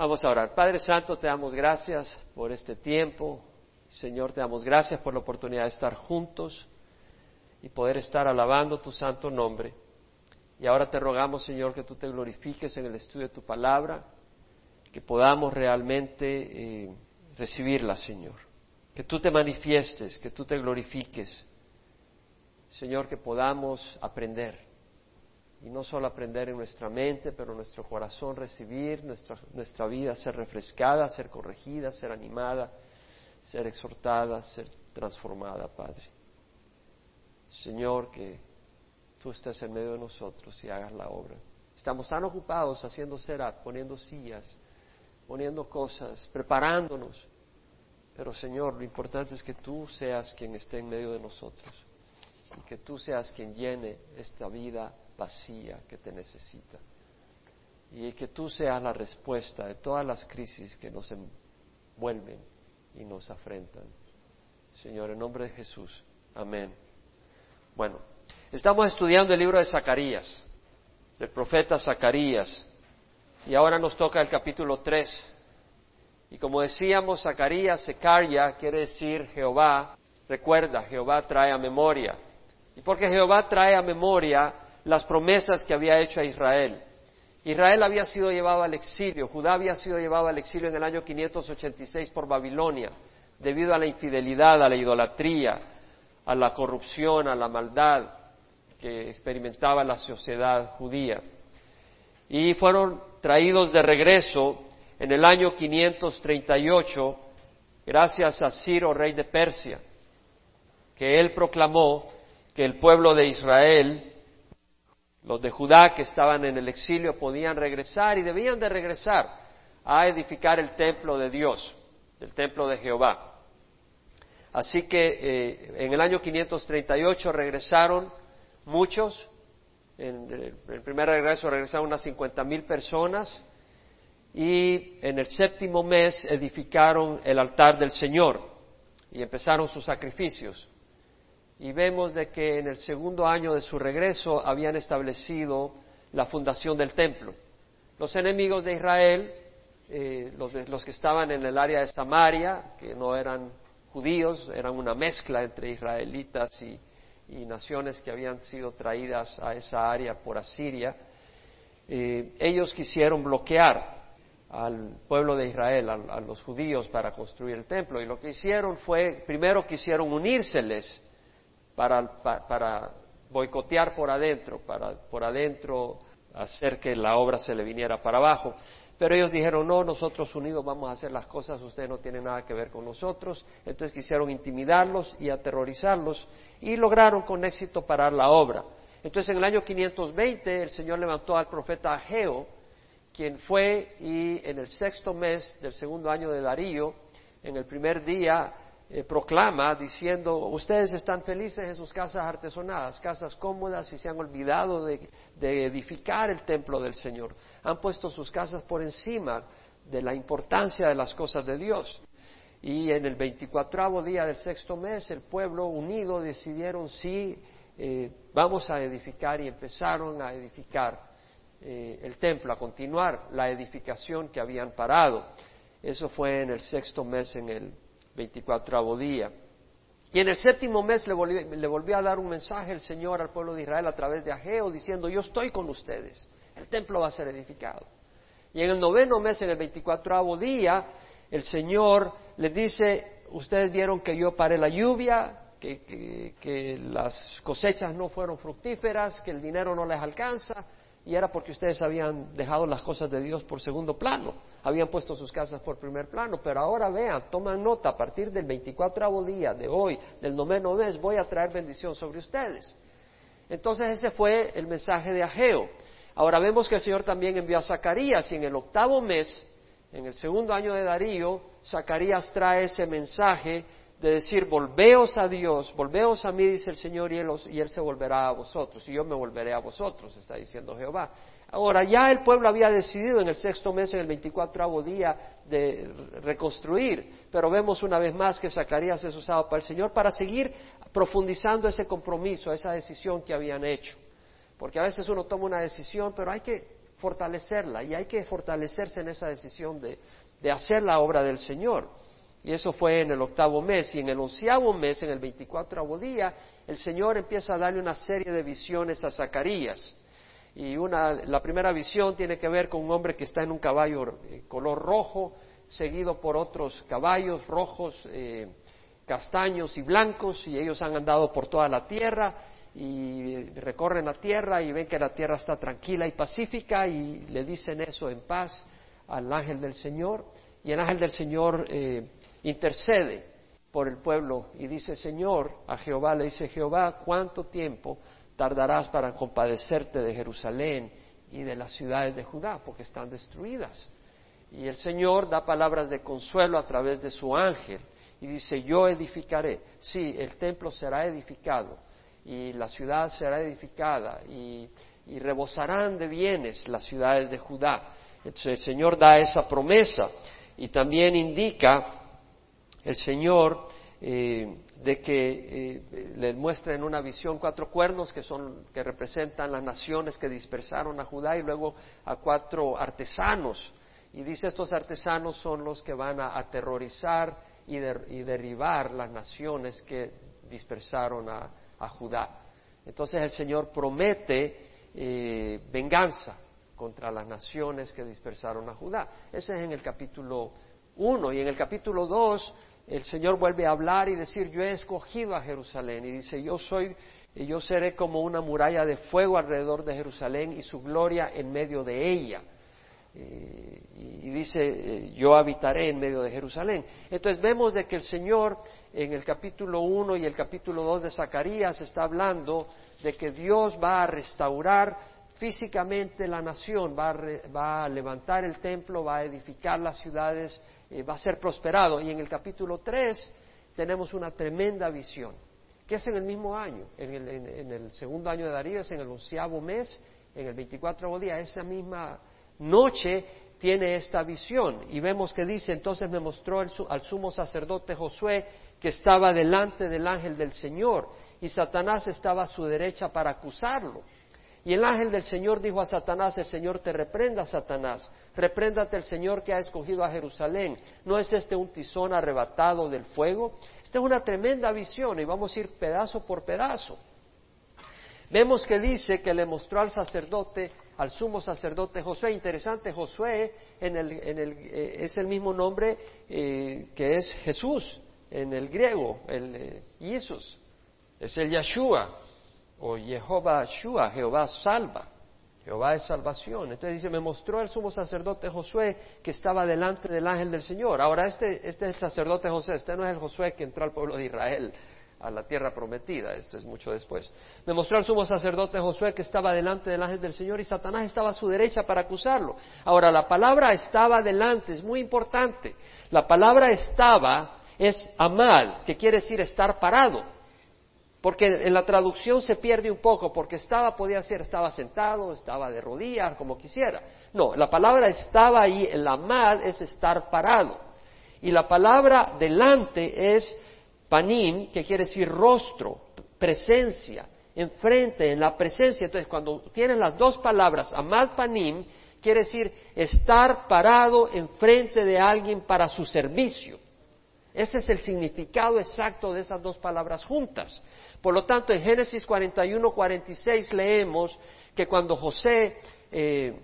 Vamos a orar. Padre Santo, te damos gracias por este tiempo. Señor, te damos gracias por la oportunidad de estar juntos y poder estar alabando tu santo nombre. Y ahora te rogamos, Señor, que tú te glorifiques en el estudio de tu palabra, que podamos realmente eh, recibirla, Señor. Que tú te manifiestes, que tú te glorifiques. Señor, que podamos aprender y no solo aprender en nuestra mente, pero nuestro corazón recibir nuestra, nuestra vida, ser refrescada, ser corregida, ser animada, ser exhortada, ser transformada, Padre. Señor, que tú estés en medio de nosotros y hagas la obra. Estamos tan ocupados haciendo setup, poniendo sillas, poniendo cosas, preparándonos. Pero Señor, lo importante es que tú seas quien esté en medio de nosotros y que tú seas quien llene esta vida vacía que te necesita. Y que tú seas la respuesta de todas las crisis que nos envuelven y nos afrentan. Señor, en nombre de Jesús. Amén. Bueno, estamos estudiando el libro de Zacarías, del profeta Zacarías, y ahora nos toca el capítulo 3. Y como decíamos, Zacarías, Secaria, quiere decir Jehová, recuerda, Jehová trae a memoria. Y porque Jehová trae a memoria las promesas que había hecho a Israel. Israel había sido llevado al exilio, Judá había sido llevado al exilio en el año 586 por Babilonia, debido a la infidelidad, a la idolatría, a la corrupción, a la maldad que experimentaba la sociedad judía. Y fueron traídos de regreso en el año 538 gracias a Ciro, rey de Persia, que él proclamó que el pueblo de Israel los de Judá que estaban en el exilio podían regresar y debían de regresar a edificar el templo de Dios, el templo de Jehová. Así que eh, en el año 538 regresaron muchos, en el primer regreso regresaron unas 50 mil personas. Y en el séptimo mes edificaron el altar del Señor y empezaron sus sacrificios y vemos de que en el segundo año de su regreso habían establecido la fundación del templo. Los enemigos de Israel, eh, los, que estaban en el área de Samaria, que no eran judíos, eran una mezcla entre israelitas y, naciones que habían sido traídas a esa área por Asiria, eh, ellos quisieron bloquear al pueblo de Israel, a, a, los judíos, para construir el templo. Y lo que hicieron fue, primero quisieron unírseles para, boicotear por adentro, para por adentro hacer que la obra se le viniera para abajo. Pero ellos dijeron, no, nosotros unidos vamos a hacer las cosas, ustedes no tienen nada que ver con nosotros. Entonces quisieron intimidarlos y aterrorizarlos y lograron con éxito parar la obra. Entonces en el año 520 el Señor levantó al profeta Ageo, quien fue y en el sexto mes del segundo año de Darío, en el primer día, eh, proclama diciendo, ustedes están felices en sus casas artesonadas, casas cómodas y se han olvidado de, edificar el templo del Señor. Han puesto sus casas por encima de la importancia de las cosas de Dios. Y en el veinticuatravo día del sexto mes, el pueblo unido decidieron sí, eh, vamos a edificar y empezaron a edificar eh, el templo, a continuar la edificación que habían parado. Eso fue en el sexto mes, en el 24 día. Y en el séptimo mes le volvió, a dar un mensaje el Señor al pueblo de Israel a través de Ageo diciendo, yo estoy con ustedes, el templo va a ser edificado. Y en el noveno mes, en el 24 día, el Señor les dice, ustedes vieron que yo paré la lluvia, que las cosechas no fueron fructíferas, que el dinero no les alcanza, y era porque ustedes habían dejado las cosas de Dios por segundo plano, habían puesto sus casas por primer plano, pero ahora vean, toman nota, a partir del 24 día de hoy, del noveno mes, voy a traer bendición sobre ustedes. Entonces ese fue el mensaje de Ageo. Ahora vemos que el Señor también envió a Zacarías y en el octavo mes, en el segundo año de Darío, Zacarías trae ese mensaje de decir, volveos a Dios, volveos a mí, dice el Señor, y él, se volverá a vosotros, y yo me volveré a vosotros, está diciendo Jehová. Ahora, ya el pueblo había decidido en el sexto mes, en el veinticuatro día, de reconstruir, pero vemos una vez más que Zacarías es usado para el Señor para seguir profundizando ese compromiso, esa decisión que habían hecho. Porque a veces uno toma una decisión, pero hay que fortalecerla y hay que fortalecerse en esa decisión de, de hacer la obra del Señor. Y eso fue en el octavo mes. Y en el onceavo mes, en el veinticuatro día, el Señor empieza a darle una serie de visiones a Zacarías. Y una, la primera visión tiene que ver con un hombre que está en un caballo eh, color rojo, seguido por otros caballos rojos, eh, castaños y blancos, y ellos han andado por toda la tierra y recorren la tierra y ven que la tierra está tranquila y pacífica y le dicen eso en paz al ángel del Señor. Y el ángel del Señor eh, intercede por el pueblo y dice, Señor, a Jehová le dice, Jehová, ¿cuánto tiempo tardarás para compadecerte de Jerusalén y de las ciudades de Judá? Porque están destruidas. Y el Señor da palabras de consuelo a través de su ángel y dice, yo edificaré. Sí, el templo será edificado y la ciudad será edificada y, rebosarán de bienes las ciudades de Judá. Entonces el Señor da esa promesa y también indica el Señor eh, de que eh, le muestra en una visión cuatro cuernos que son que representan las naciones que dispersaron a Judá y luego a cuatro artesanos y dice estos artesanos son los que van a aterrorizar y, derribar las naciones que dispersaron a, Judá. Entonces el Señor promete eh, venganza contra las naciones que dispersaron a Judá. Ese es en el capítulo 1 y en el capítulo 2 el Señor vuelve a hablar y decir, yo he escogido a Jerusalén. Y dice, yo soy, yo seré como una muralla de fuego alrededor de Jerusalén y su gloria en medio de ella. Eh, y dice, eh, yo habitaré en medio de Jerusalén. Entonces vemos de que el Señor en el capítulo 1 y el capítulo 2 de Zacarías está hablando de que Dios va a restaurar físicamente la nación, va a, va a levantar el templo, va a edificar las ciudades eh, va a ser prosperado. Y en el capítulo 3 tenemos una tremenda visión, que es en el mismo año, en el, segundo año de Darío, es en el onceavo mes, en el 24 día, esa misma noche tiene esta visión. Y vemos que dice, entonces me mostró al sumo sacerdote Josué que estaba delante del ángel del Señor y Satanás estaba a su derecha para acusarlo. Y el ángel del Señor dijo a Satanás, el Señor te reprenda, Satanás, repréndate el Señor que ha escogido a Jerusalén. ¿No es este un tizón arrebatado del fuego? Esta es una tremenda visión y vamos a ir pedazo por pedazo. Vemos que dice que le mostró al sacerdote, al sumo sacerdote Josué. Interesante, Josué en el, eh, es el mismo nombre eh, que es Jesús en el griego, el eh, Jesús, es el Yeshua o Jehová Shua, Jehová salva. Jehová es salvación. Entonces dice, me mostró el sumo sacerdote Josué que estaba delante del ángel del Señor. Ahora este, este es el sacerdote José, este no es el Josué que entró al pueblo de Israel a la tierra prometida, esto es mucho después. Me mostró el sumo sacerdote Josué que estaba delante del ángel del Señor y Satanás estaba a su derecha para acusarlo. Ahora, la palabra estaba delante, es muy importante. La palabra estaba es amal, que quiere decir estar parado. Porque en la traducción se pierde un poco, porque estaba, podía ser, estaba sentado, estaba de rodillas, como quisiera. No, la palabra estaba ahí, en la mal es estar parado. Y la palabra delante es panim, que quiere decir rostro, presencia, enfrente, en la presencia. Entonces, cuando tienes las dos palabras, amad panim, quiere decir estar parado enfrente de alguien para su servicio. Ese es el significado exacto de esas dos palabras juntas. Por lo tanto, en Génesis 41, 46 leemos que cuando José, eh,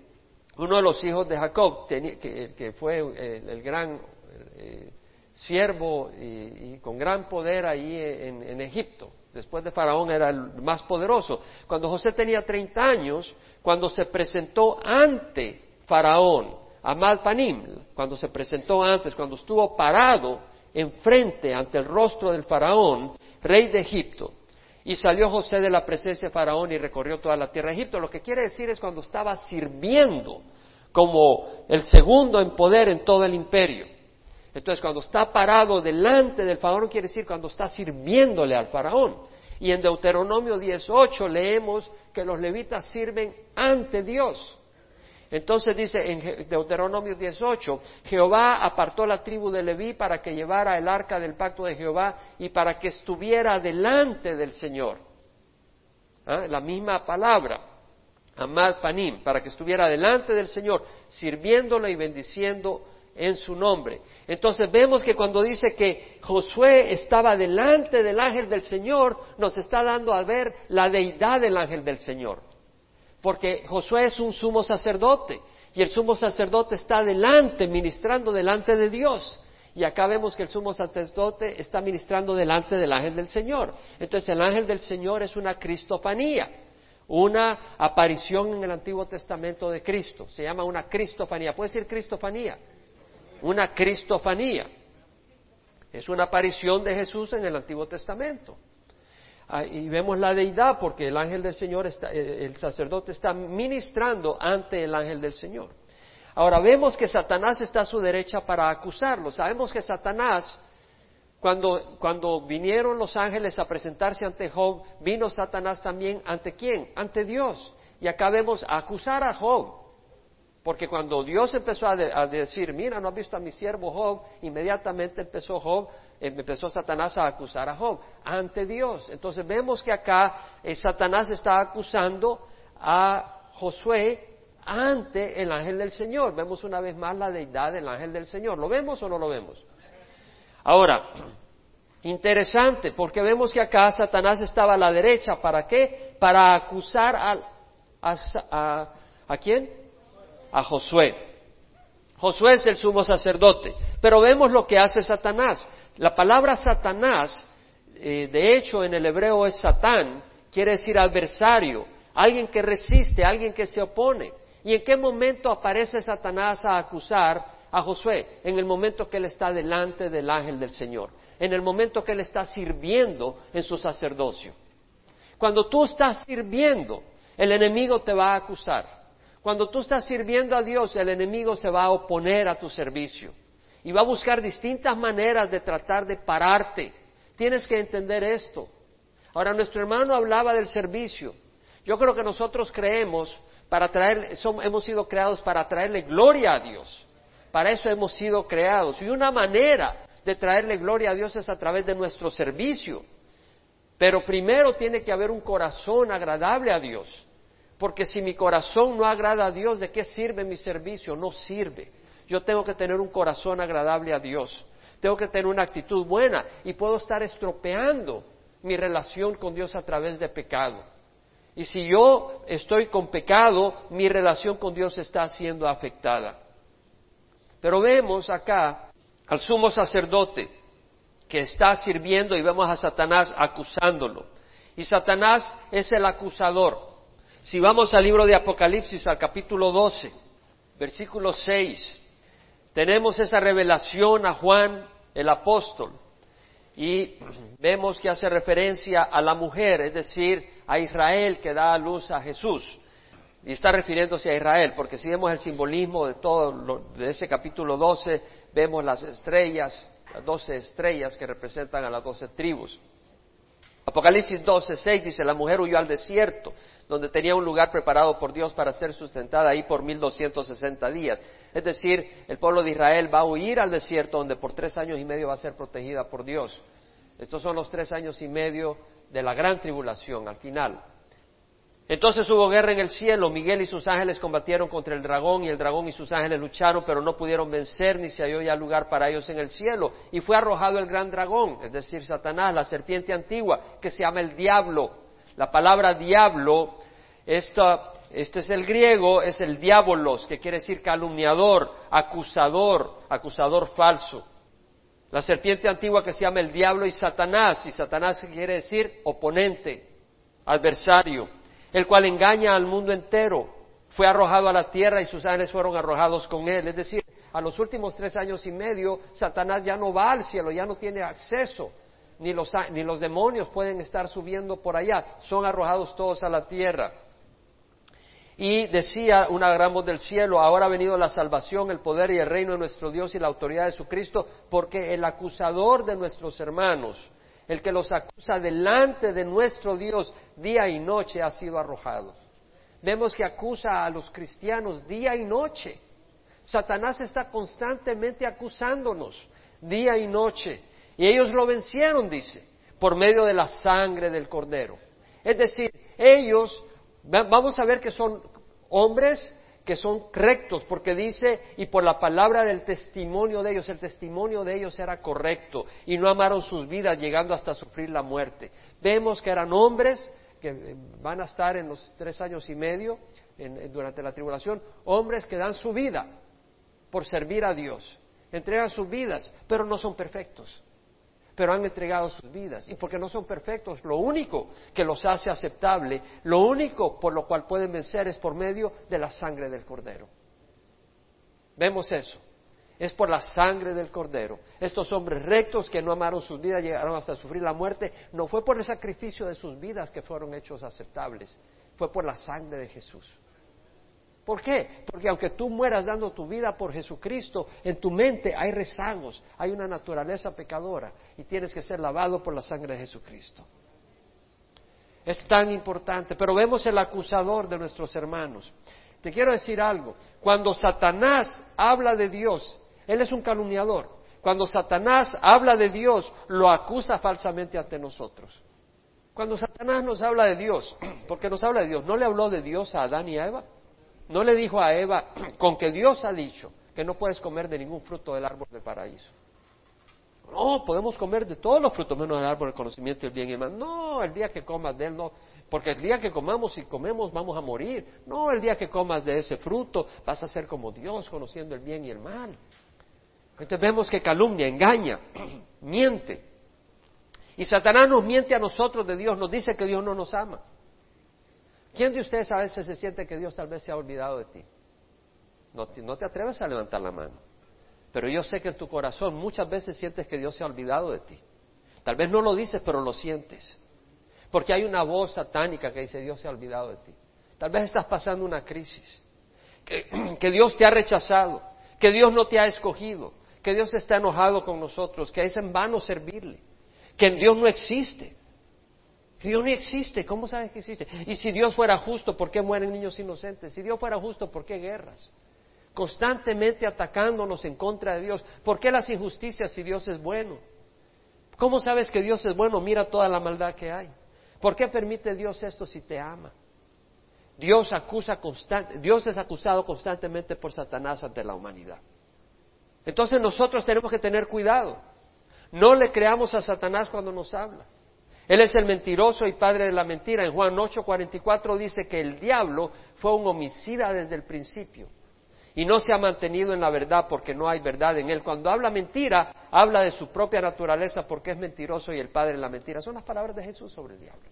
uno de los hijos de Jacob, que, fue eh, el, gran eh, siervo y, con gran poder ahí en, Egipto, después de Faraón era el más poderoso, cuando José tenía 30 años, cuando se presentó ante Faraón, Amad Panim, cuando se presentó antes, cuando estuvo parado enfrente ante el rostro del Faraón, rey de Egipto, y salió José de la presencia de Faraón y recorrió toda la tierra de Egipto. Lo que quiere decir es cuando estaba sirviendo como el segundo en poder en todo el imperio. Entonces, cuando está parado delante del faraón, quiere decir cuando está sirviéndole al faraón. Y en Deuteronomio 18 leemos que los levitas sirven ante Dios. Entonces dice en Deuteronomio 18, Jehová apartó la tribu de Leví para que llevara el arca del pacto de Jehová y para que estuviera delante del Señor. ¿Ah? La misma palabra. Amad Panim, para que estuviera delante del Señor, sirviéndolo y bendiciendo en su nombre. Entonces vemos que cuando dice que Josué estaba delante del ángel del Señor, nos está dando a ver la deidad del ángel del Señor. Porque Josué es un sumo sacerdote y el sumo sacerdote está delante, ministrando delante de Dios. Y acá vemos que el sumo sacerdote está ministrando delante del ángel del Señor. Entonces el ángel del Señor es una cristofanía, una aparición en el Antiguo Testamento de Cristo. Se llama una cristofanía. ¿Puede decir cristofanía? Una cristofanía. Es una aparición de Jesús en el Antiguo Testamento. Ah, y vemos la deidad porque el ángel del Señor, está, eh, el sacerdote está ministrando ante el ángel del Señor. Ahora vemos que Satanás está a su derecha para acusarlo. Sabemos que Satanás, cuando, cuando vinieron los ángeles a presentarse ante Job, vino Satanás también ante quién? Ante Dios. Y acá vemos a acusar a Job. Porque cuando Dios empezó a, decir, mira, no has visto a mi siervo Job, inmediatamente empezó Job, eh, empezó Satanás a acusar a Job ante Dios. Entonces vemos que acá eh, Satanás está acusando a Josué ante el ángel del Señor. Vemos una vez más la deidad del ángel del Señor. ¿Lo vemos o no lo vemos? Ahora, interesante, porque vemos que acá Satanás estaba a la derecha. ¿Para qué? Para acusar a, a, a quién? A Josué. Josué es el sumo sacerdote, pero vemos lo que hace Satanás. La palabra Satanás, eh, de hecho en el hebreo es Satán, quiere decir adversario, alguien que resiste, alguien que se opone. ¿Y en qué momento aparece Satanás a acusar a Josué? En el momento que él está delante del ángel del Señor, en el momento que él está sirviendo en su sacerdocio. Cuando tú estás sirviendo, el enemigo te va a acusar. Cuando tú estás sirviendo a Dios, el enemigo se va a oponer a tu servicio y va a buscar distintas maneras de tratar de pararte. Tienes que entender esto. Ahora, nuestro hermano hablaba del servicio. Yo creo que nosotros creemos para traer, hemos sido creados para traerle gloria a Dios. Para eso hemos sido creados. Y una manera de traerle gloria a Dios es a través de nuestro servicio. Pero primero tiene que haber un corazón agradable a Dios. Porque si mi corazón no agrada a Dios, ¿de qué sirve mi servicio? No sirve. Yo tengo que tener un corazón agradable a Dios. Tengo que tener una actitud buena y puedo estar estropeando mi relación con Dios a través de pecado. Y si yo estoy con pecado, mi relación con Dios está siendo afectada. Pero vemos acá al sumo sacerdote que está sirviendo y vemos a Satanás acusándolo. Y Satanás es el acusador. Si vamos al libro de Apocalipsis, al capítulo 12, versículo 6, tenemos esa revelación a Juan el apóstol y vemos que hace referencia a la mujer, es decir, a Israel que da a luz a Jesús. Y está refiriéndose a Israel, porque si vemos el simbolismo de todo de ese capítulo 12, vemos las estrellas, las doce estrellas que representan a las doce tribus. Apocalipsis 12, 6 dice, la mujer huyó al desierto donde tenía un lugar preparado por Dios para ser sustentada ahí por 1260 días. Es decir, el pueblo de Israel va a huir al desierto donde por tres años y medio va a ser protegida por Dios. Estos son los tres años y medio de la gran tribulación al final. Entonces hubo guerra en el cielo, Miguel y sus ángeles combatieron contra el dragón y el dragón y sus ángeles lucharon, pero no pudieron vencer ni se halló ya lugar para ellos en el cielo. Y fue arrojado el gran dragón, es decir, Satanás, la serpiente antigua, que se llama el diablo la palabra diablo, este es el griego, es el diabolos, que quiere decir calumniador, acusador, acusador falso. La serpiente antigua que se llama el diablo y Satanás, y Satanás quiere decir oponente, adversario, el cual engaña al mundo entero. Fue arrojado a la tierra y sus ángeles fueron arrojados con él. Es decir, a los últimos tres años y medio, Satanás ya no va al cielo, ya no tiene acceso ni los, ni los demonios pueden estar subiendo por allá, son arrojados todos a la tierra. Y decía una gran voz del cielo, ahora ha venido la salvación, el poder y el reino de nuestro Dios y la autoridad de su Cristo, porque el acusador de nuestros hermanos, el que los acusa delante de nuestro Dios día y noche, ha sido arrojado. Vemos que acusa a los cristianos día y noche. Satanás está constantemente acusándonos día y noche. Y ellos lo vencieron, dice, por medio de la sangre del cordero. Es decir, ellos Vamos a ver que son hombres que son rectos, porque dice, y por la palabra del testimonio de ellos, el testimonio de ellos era correcto, y no amaron sus vidas llegando hasta sufrir la muerte. Vemos que eran hombres que eh, van a estar en los tres años y medio durante la tribulación, hombres que dan su vida por servir a Dios, entregan sus vidas, pero no son perfectos pero han entregado sus vidas. Y porque no son perfectos, lo único que los hace aceptable, lo único por lo cual pueden vencer es por medio de la sangre del Cordero. Vemos eso. Es por la sangre del Cordero. Estos hombres rectos que no amaron sus vidas, llegaron hasta sufrir la muerte, no fue por el sacrificio de sus vidas que fueron hechos aceptables, fue por la sangre de Jesús. ¿Por qué? Porque aunque tú mueras dando tu vida por Jesucristo, en tu mente hay rezagos, hay una naturaleza pecadora y tienes que ser lavado por la sangre de Jesucristo. Es tan importante, pero vemos el acusador de nuestros hermanos. Te quiero decir algo, cuando Satanás habla de Dios, él es un calumniador. Cuando Satanás habla de Dios, lo acusa falsamente ante nosotros. Cuando Satanás nos habla de Dios, porque nos habla de Dios, ¿no le habló de Dios a Adán y a Eva? No le dijo a Eva, con que Dios ha dicho que no puedes comer de ningún fruto del árbol del paraíso. No, podemos comer de todos los frutos menos del árbol del conocimiento del bien y el mal. No, el día que comas de él no, porque el día que comamos y comemos vamos a morir. No, el día que comas de ese fruto vas a ser como Dios conociendo el bien y el mal. Entonces vemos que calumnia, engaña, miente. Y Satanás nos miente a nosotros de Dios, nos dice que Dios no nos ama. ¿Quién de ustedes a veces se siente que Dios tal vez se ha olvidado de ti? No te, atreves a levantar la mano. Pero yo sé que en tu corazón muchas veces sientes que Dios se ha olvidado de ti. Tal vez no lo dices, pero lo sientes. Porque hay una voz satánica que dice Dios se ha olvidado de ti. Tal vez estás pasando una crisis. que Dios te ha rechazado. Que Dios no te ha escogido. Que Dios está enojado con nosotros. Que es en vano servirle. Que Dios no existe. Dios no existe, ¿cómo sabes que existe? Y si Dios fuera justo, ¿por qué mueren niños inocentes? Si Dios fuera justo, ¿por qué guerras? Constantemente atacándonos en contra de Dios. ¿Por qué las injusticias si Dios es bueno? ¿Cómo sabes que Dios es bueno? Mira toda la maldad que hay. ¿Por qué permite Dios esto si te ama? Dios acusa constante, Dios es acusado constantemente por Satanás ante la humanidad. Entonces nosotros tenemos que tener cuidado. No le creamos a Satanás cuando nos habla. Él es el mentiroso y padre de la mentira. En Juan 8:44 dice que el diablo fue un homicida desde el principio y no se ha mantenido en la verdad porque no hay verdad en él. Cuando habla mentira, habla de su propia naturaleza porque es mentiroso y el padre de la mentira. Son las palabras de Jesús sobre el diablo.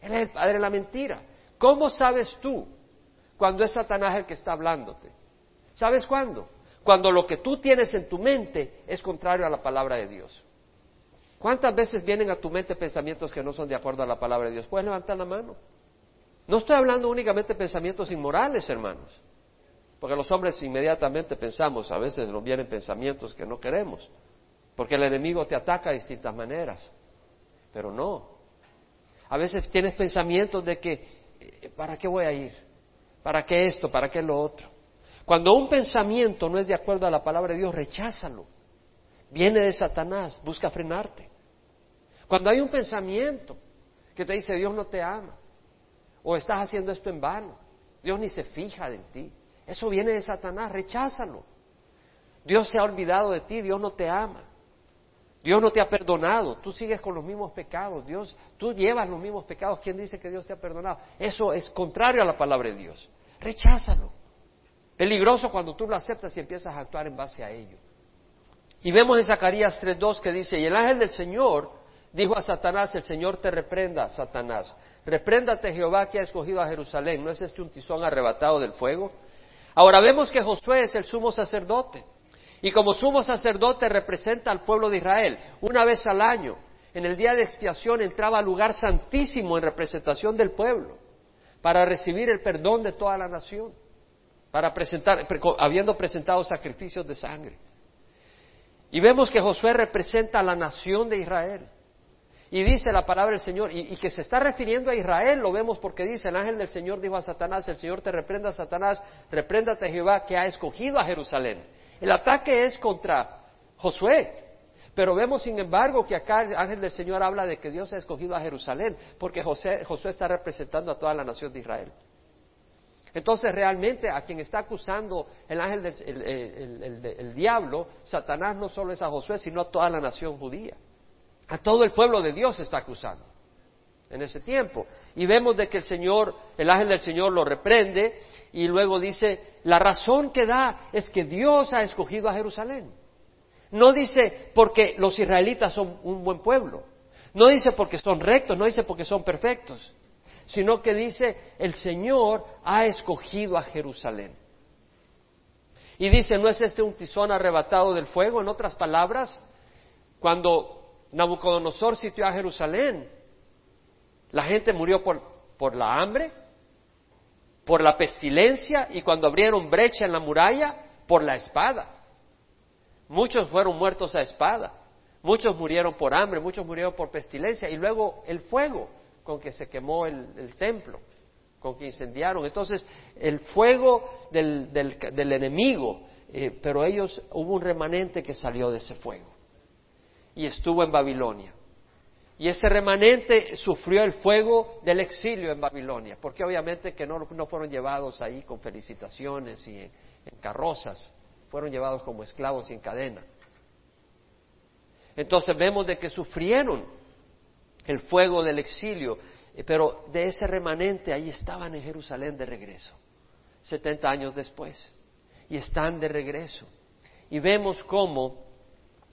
Él es el padre de la mentira. ¿Cómo sabes tú cuando es Satanás el que está hablándote? ¿Sabes cuándo? Cuando lo que tú tienes en tu mente es contrario a la palabra de Dios. ¿Cuántas veces vienen a tu mente pensamientos que no son de acuerdo a la palabra de Dios? ¿Puedes levantar la mano? No estoy hablando únicamente de pensamientos inmorales, hermanos, porque los hombres inmediatamente pensamos, a veces nos vienen pensamientos que no queremos, porque el enemigo te ataca de distintas maneras, pero no. A veces tienes pensamientos de que, eh, ¿para qué voy a ir? ¿Para qué esto? ¿Para qué lo otro? Cuando un pensamiento no es de acuerdo a la palabra de Dios, recházalo viene de Satanás, busca frenarte. Cuando hay un pensamiento que te dice Dios no te ama, o estás haciendo esto en vano, Dios ni se fija en ti, eso viene de Satanás, recházalo. Dios se ha olvidado de ti, Dios no te ama. Dios no te ha perdonado, tú sigues con los mismos pecados, Dios, tú llevas los mismos pecados, ¿quién dice que Dios te ha perdonado? Eso es contrario a la palabra de Dios. Recházalo. Peligroso cuando tú lo aceptas y empiezas a actuar en base a ello. Y vemos en Zacarías 3.2 que dice, y el ángel del Señor dijo a Satanás, el Señor te reprenda, Satanás. Repréndate Jehová que ha escogido a Jerusalén. ¿No es este un tizón arrebatado del fuego? Ahora vemos que Josué es el sumo sacerdote. Y como sumo sacerdote representa al pueblo de Israel. Una vez al año, en el día de expiación, entraba al lugar santísimo en representación del pueblo para recibir el perdón de toda la nación, para presentar, habiendo presentado sacrificios de sangre. Y vemos que Josué representa a la nación de Israel. Y dice la palabra del Señor, y, que se está refiriendo a Israel, lo vemos porque dice, el ángel del Señor dijo a Satanás, el Señor te reprenda, Satanás, repréndate Jehová que ha escogido a Jerusalén. El ataque es contra Josué, Pero vemos, sin embargo, que acá el ángel del Señor habla de que Dios ha escogido a Jerusalén, porque José, Josué está representando a toda la nación de Israel. Entonces, realmente, a quien está acusando el ángel, del, el, diablo, Satanás no solo es a Josué, sino a toda la nación judía. A todo el pueblo de Dios está acusando en ese tiempo. Y vemos de que el Señor, el ángel del Señor lo reprende y luego dice, la razón que da es que Dios ha escogido a Jerusalén. No dice porque los israelitas son un buen pueblo, no dice porque son rectos, no dice porque son perfectos, sino que dice el Señor ha escogido a Jerusalén. Y dice, ¿no es este un tizón arrebatado del fuego? En otras palabras, cuando Nabucodonosor sitió a Jerusalén, la gente murió por, por la hambre, por la pestilencia y cuando abrieron brecha en la muralla, por la espada. Muchos fueron muertos a espada, muchos murieron por hambre, muchos murieron por pestilencia y luego el fuego con que se quemó el, templo, con que incendiaron. Entonces, el fuego del, enemigo, eh, pero ellos, hubo un remanente que salió de ese fuego y estuvo en Babilonia. Y ese remanente sufrió el fuego del exilio en Babilonia, porque obviamente que no, fueron llevados ahí con felicitaciones y en, carrozas, fueron llevados como esclavos y en cadena. Entonces vemos de que sufrieron el fuego del exilio, eh, pero de ese remanente ahí estaban en Jerusalén de regreso, 70 años después, y están de regreso. Y vemos cómo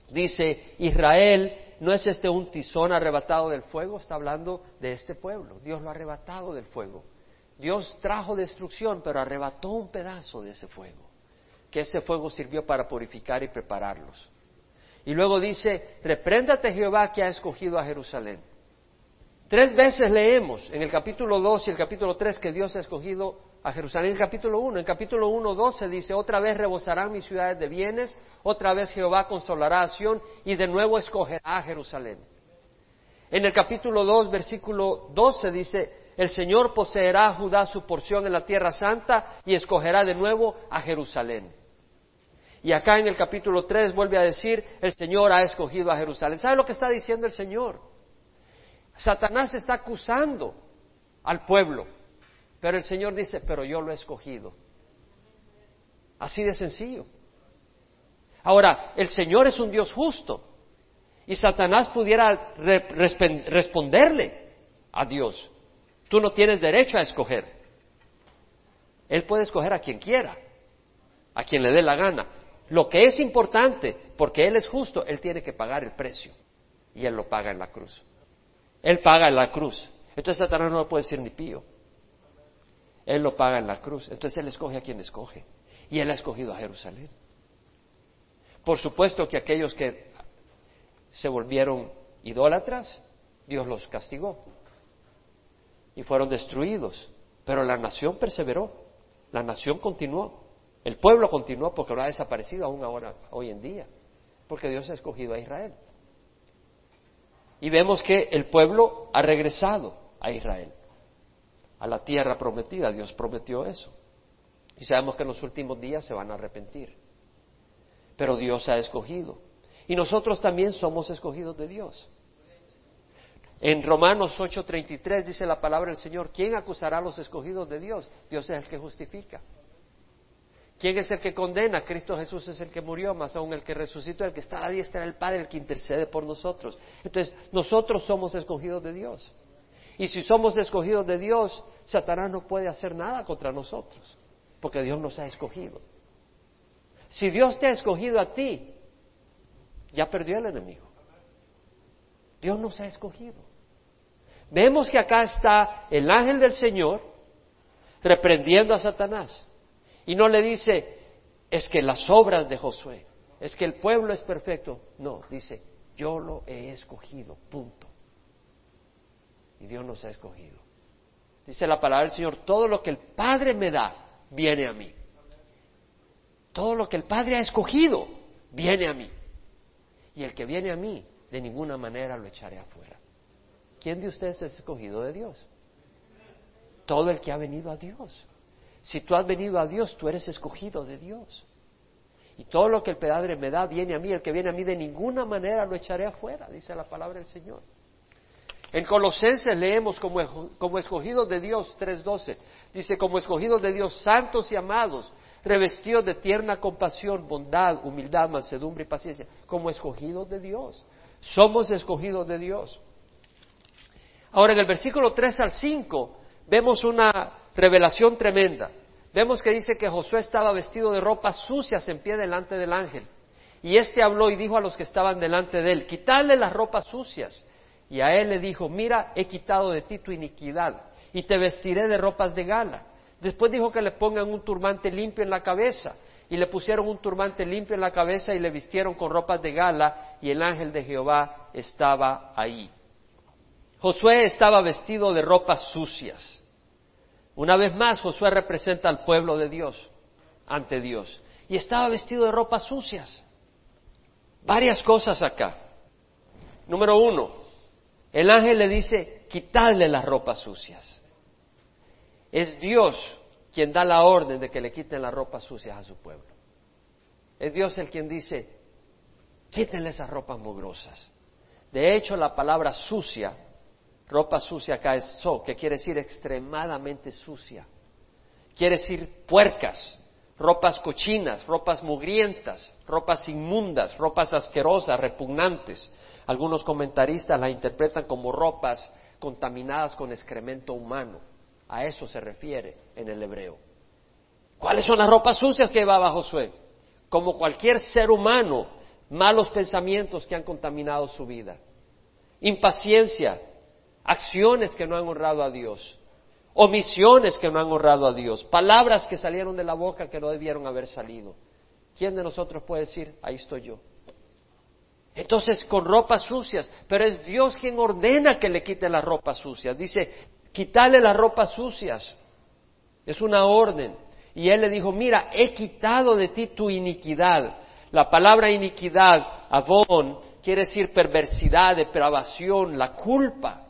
dice Israel ¿no es este un tizón arrebatado del fuego? Está hablando de este pueblo. Dios lo ha arrebatado del fuego. Dios trajo destrucción, pero arrebató un pedazo de ese fuego, que ese fuego sirvió para purificar y prepararlos. Y luego dice, repréndate Jehová que ha escogido a Jerusalén. Tres veces leemos en el capítulo 2 y el capítulo 3 que Dios ha escogido a Jerusalén en capítulo 1. En capítulo 1, 12 dice, otra vez rebosarán mis ciudades de bienes, otra vez Jehová consolará a Sión y de nuevo escogerá a Jerusalén. En el capítulo 2, versículo 12 dice, el Señor poseerá a Judá su porción en la tierra santa y escogerá de nuevo a Jerusalén. Y acá en el capítulo 3 vuelve a decir, el Señor ha escogido a Jerusalén. ¿Sabe lo que está diciendo el Señor? Satanás está acusando al pueblo pero el Señor dice, pero yo lo he escogido. Así de sencillo. Ahora, el Señor es un Dios justo y Satanás pudiera responderle a Dios, tú no tienes derecho a escoger. Él puede escoger a quien quiera, a quien le dé la gana. Lo que es importante, porque Él es justo, Él tiene que pagar el precio. Y Él lo paga en la cruz. Él paga en la cruz. Entonces Satanás no lo puede decir ni pío. Él lo paga en la cruz. Entonces Él escoge a quien escoge. Y Él ha escogido a Jerusalén. Por supuesto que aquellos que se volvieron idólatras, Dios los castigó. Y fueron destruidos. Pero la nación perseveró. La nación continuó. El pueblo continuó porque no ha desaparecido aún ahora, hoy en día. Porque Dios ha escogido a Israel. Y vemos que el pueblo ha regresado a Israel a la tierra prometida. Dios prometió eso. Y sabemos que en los últimos días se van a arrepentir. Pero Dios ha escogido. Y nosotros también somos escogidos de Dios. En Romanos 8:33 dice la palabra del Señor, ¿quién acusará a los escogidos de Dios? Dios es el que justifica. ¿Quién es el que condena? Cristo Jesús es el que murió, más aún el que resucitó, el que está a la diestra del Padre, el que intercede por nosotros. Entonces, nosotros somos escogidos de Dios. Y si somos escogidos de Dios, Satanás no puede hacer nada contra nosotros, porque Dios nos ha escogido. Si Dios te ha escogido a ti, ya perdió el enemigo. Dios nos ha escogido. Vemos que acá está el ángel del Señor reprendiendo a Satanás. Y no le dice, es que las obras de Josué, es que el pueblo es perfecto. No, dice, yo lo he escogido, punto y Dios nos ha escogido. Dice la palabra del Señor, todo lo que el Padre me da, viene a mí. Todo lo que el Padre ha escogido, viene a mí. Y el que viene a mí, de ninguna manera lo echaré afuera. ¿Quién de ustedes es escogido de Dios? Todo el que ha venido a Dios. Si tú has venido a Dios, tú eres escogido de Dios. Y todo lo que el Padre me da viene a mí. El que viene a mí de ninguna manera lo echaré afuera, dice la palabra del Señor. En Colosenses leemos como, como escogidos de Dios, 3.12, dice, como escogidos de Dios, santos y amados, revestidos de tierna compasión, bondad, humildad, mansedumbre y paciencia, como escogidos de Dios. Somos escogidos de Dios. Ahora, en el versículo 3 al 5, vemos una revelación tremenda. Vemos que dice que Josué estaba vestido de ropas sucias en pie delante del ángel. Y éste habló y dijo a los que estaban delante de él, quitadle las ropas sucias. Y a él le dijo, mira, he quitado de ti tu iniquidad y te vestiré de ropas de gala. Después dijo que le pongan un turbante limpio en la cabeza. Y le pusieron un turbante limpio en la cabeza y le vistieron con ropas de gala y el ángel de Jehová estaba ahí. Josué estaba vestido de ropas sucias. Una vez más, Josué representa al pueblo de Dios ante Dios. Y estaba vestido de ropas sucias. Varias cosas acá. Número uno, el ángel le dice, quitadle las ropas sucias. Es Dios quien da la orden de que le quiten las ropas sucias a su pueblo. Es Dios el quien dice, quítenle esas ropas mugrosas. De hecho, la palabra sucia Ropa sucia acá es so, que quiere decir extremadamente sucia. Quiere decir puercas, ropas cochinas, ropas mugrientas, ropas inmundas, ropas asquerosas, repugnantes. Algunos comentaristas la interpretan como ropas contaminadas con excremento humano. A eso se refiere en el hebreo. ¿Cuáles son las ropas sucias que llevaba Josué? Como cualquier ser humano, malos pensamientos que han contaminado su vida. Impaciencia, acciones que no han honrado a Dios, omisiones que no han honrado a Dios, palabras que salieron de la boca que no debieron haber salido. ¿Quién de nosotros puede decir, ahí estoy yo? Entonces, con ropas sucias, pero es Dios quien ordena que le quite las ropas sucias. Dice, quítale las ropas sucias. Es una orden. Y él le dijo, mira, he quitado de ti tu iniquidad. La palabra iniquidad, avon, quiere decir perversidad, depravación, la culpa.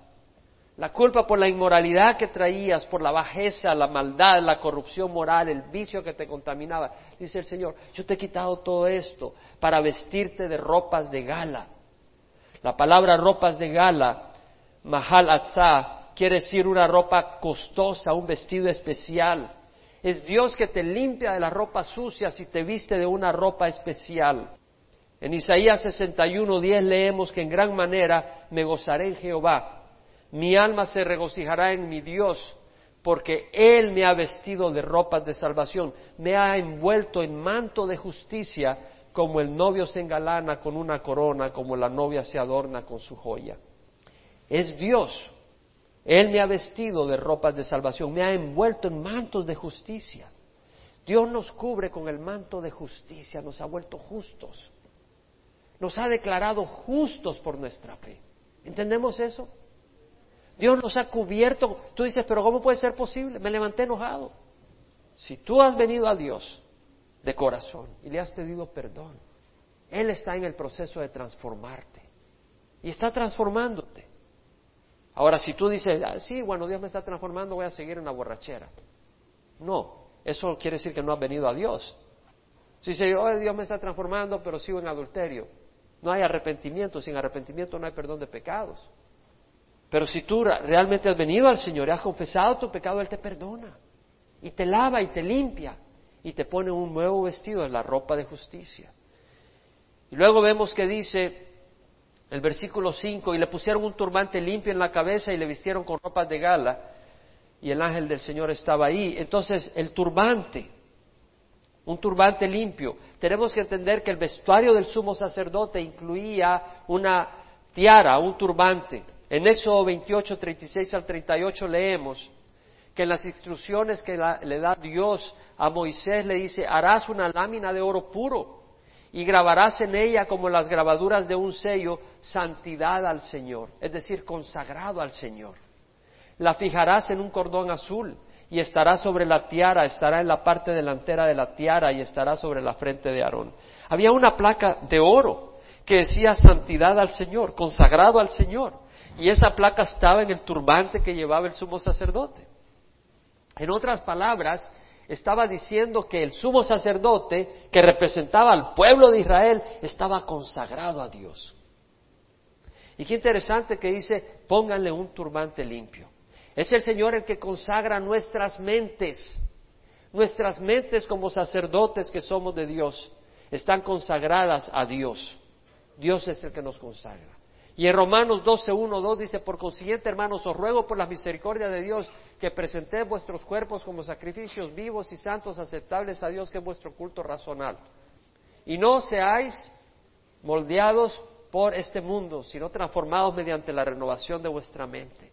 La culpa por la inmoralidad que traías, por la bajeza, la maldad, la corrupción moral, el vicio que te contaminaba. Dice el Señor, yo te he quitado todo esto para vestirte de ropas de gala. La palabra ropas de gala, mahal atzah, quiere decir una ropa costosa, un vestido especial. Es Dios que te limpia de las ropas sucias y te viste de una ropa especial. En Isaías 61.10 leemos que en gran manera me gozaré en Jehová mi alma se regocijará en mi Dios, porque Él me ha vestido de ropas de salvación, me ha envuelto en manto de justicia, como el novio se engalana con una corona, como la novia se adorna con su joya. Es Dios. Él me ha vestido de ropas de salvación, me ha envuelto en mantos de justicia. Dios nos cubre con el manto de justicia, nos ha vuelto justos. Nos ha declarado justos por nuestra fe. ¿Entendemos eso? Dios nos ha cubierto. Tú dices, pero ¿cómo puede ser posible? Me levanté enojado. Si tú has venido a Dios de corazón y le has pedido perdón, Él está en el proceso de transformarte y está transformándote. Ahora, si tú dices, ah, sí, bueno, Dios me está transformando, voy a seguir en la borrachera. No, eso quiere decir que no has venido a Dios. Si dice, oh, Dios me está transformando, pero sigo en adulterio. No hay arrepentimiento, sin arrepentimiento no hay perdón de pecados. Pero si tú realmente has venido al Señor y has confesado tu pecado, Él te perdona y te lava y te limpia y te pone un nuevo vestido en la ropa de justicia. Y luego vemos que dice el versículo 5, y le pusieron un turbante limpio en la cabeza y le vistieron con ropas de gala y el ángel del Señor estaba ahí. Entonces el turbante, un turbante limpio, tenemos que entender que el vestuario del sumo sacerdote incluía una tiara, un turbante. En Éxodo 28, 36 al 38 leemos que en las instrucciones que le da Dios a Moisés le dice, harás una lámina de oro puro y grabarás en ella como las grabaduras de un sello, santidad al Señor, es decir, consagrado al Señor. La fijarás en un cordón azul y estará sobre la tiara, estará en la parte delantera de la tiara y estará sobre la frente de Aarón. Había una placa de oro que decía santidad al Señor, consagrado al Señor. Y esa placa estaba en el turbante que llevaba el sumo sacerdote. En otras palabras, estaba diciendo que el sumo sacerdote, que representaba al pueblo de Israel, estaba consagrado a Dios. Y qué interesante que dice, pónganle un turbante limpio. Es el Señor el que consagra nuestras mentes. Nuestras mentes como sacerdotes que somos de Dios están consagradas a Dios. Dios es el que nos consagra. Y en Romanos 12, 1, 2 dice, por consiguiente, hermanos, os ruego por la misericordia de Dios que presentéis vuestros cuerpos como sacrificios vivos y santos aceptables a Dios, que es vuestro culto razonal. Y no seáis moldeados por este mundo, sino transformados mediante la renovación de vuestra mente,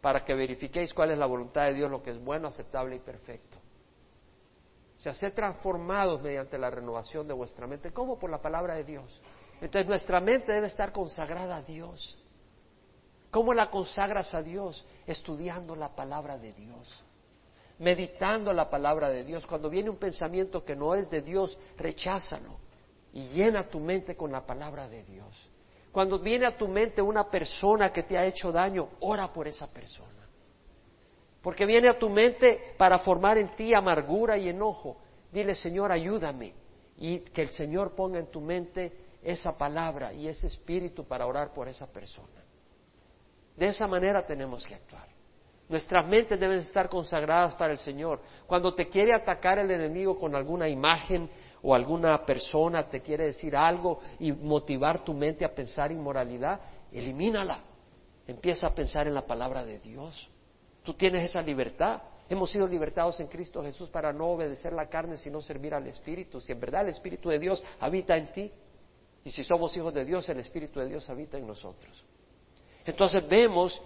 para que verifiquéis cuál es la voluntad de Dios, lo que es bueno, aceptable y perfecto. O sea, transformados mediante la renovación de vuestra mente. ¿Cómo? Por la palabra de Dios. Entonces nuestra mente debe estar consagrada a Dios. ¿Cómo la consagras a Dios? Estudiando la palabra de Dios, meditando la palabra de Dios. Cuando viene un pensamiento que no es de Dios, recházalo y llena tu mente con la palabra de Dios. Cuando viene a tu mente una persona que te ha hecho daño, ora por esa persona. Porque viene a tu mente para formar en ti amargura y enojo. Dile, Señor, ayúdame. Y que el Señor ponga en tu mente esa palabra y ese espíritu para orar por esa persona. De esa manera tenemos que actuar. Nuestras mentes deben estar consagradas para el Señor. Cuando te quiere atacar el enemigo con alguna imagen o alguna persona, te quiere decir algo y motivar tu mente a pensar inmoralidad, elimínala. Empieza a pensar en la palabra de Dios. Tú tienes esa libertad. Hemos sido libertados en Cristo Jesús para no obedecer la carne, sino servir al Espíritu. Si en verdad el Espíritu de Dios habita en ti, y si somos hijos de Dios, el Espíritu de Dios habita en nosotros. Entonces vemos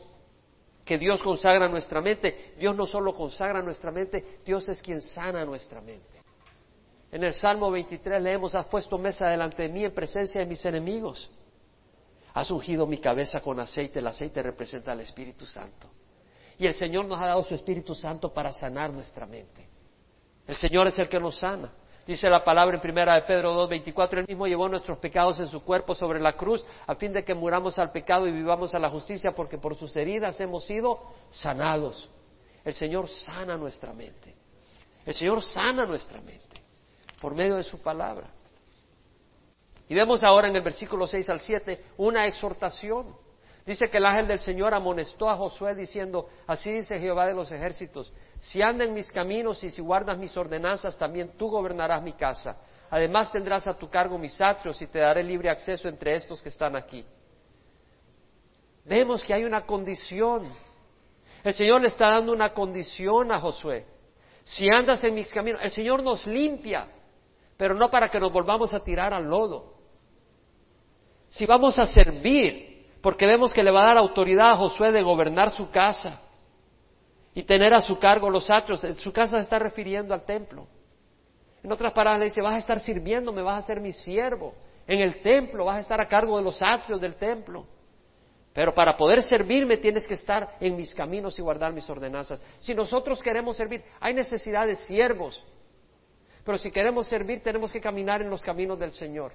que Dios consagra nuestra mente. Dios no solo consagra nuestra mente, Dios es quien sana nuestra mente. En el Salmo 23 leemos, has puesto mesa delante de mí en presencia de mis enemigos. Has ungido mi cabeza con aceite, el aceite representa al Espíritu Santo. Y el Señor nos ha dado su Espíritu Santo para sanar nuestra mente. El Señor es el que nos sana. Dice la palabra en primera de Pedro 2.24, Él mismo llevó nuestros pecados en su cuerpo sobre la cruz, a fin de que muramos al pecado y vivamos a la justicia, porque por sus heridas hemos sido sanados. El Señor sana nuestra mente. El Señor sana nuestra mente por medio de su palabra. Y vemos ahora en el versículo 6 al 7 una exhortación. Dice que el ángel del Señor amonestó a Josué diciendo, así dice Jehová de los ejércitos, si anda en mis caminos y si guardas mis ordenanzas, también tú gobernarás mi casa. Además tendrás a tu cargo mis atrios y te daré libre acceso entre estos que están aquí. Vemos que hay una condición. El Señor le está dando una condición a Josué. Si andas en mis caminos, el Señor nos limpia, pero no para que nos volvamos a tirar al lodo. Si vamos a servir, porque vemos que le va a dar autoridad a Josué de gobernar su casa y tener a su cargo los atrios. Su casa se está refiriendo al templo. En otras palabras, le dice, vas a estar sirviéndome, vas a ser mi siervo. En el templo vas a estar a cargo de los atrios del templo. Pero para poder servirme tienes que estar en mis caminos y guardar mis ordenanzas. Si nosotros queremos servir, hay necesidad de siervos. Pero si queremos servir, tenemos que caminar en los caminos del Señor.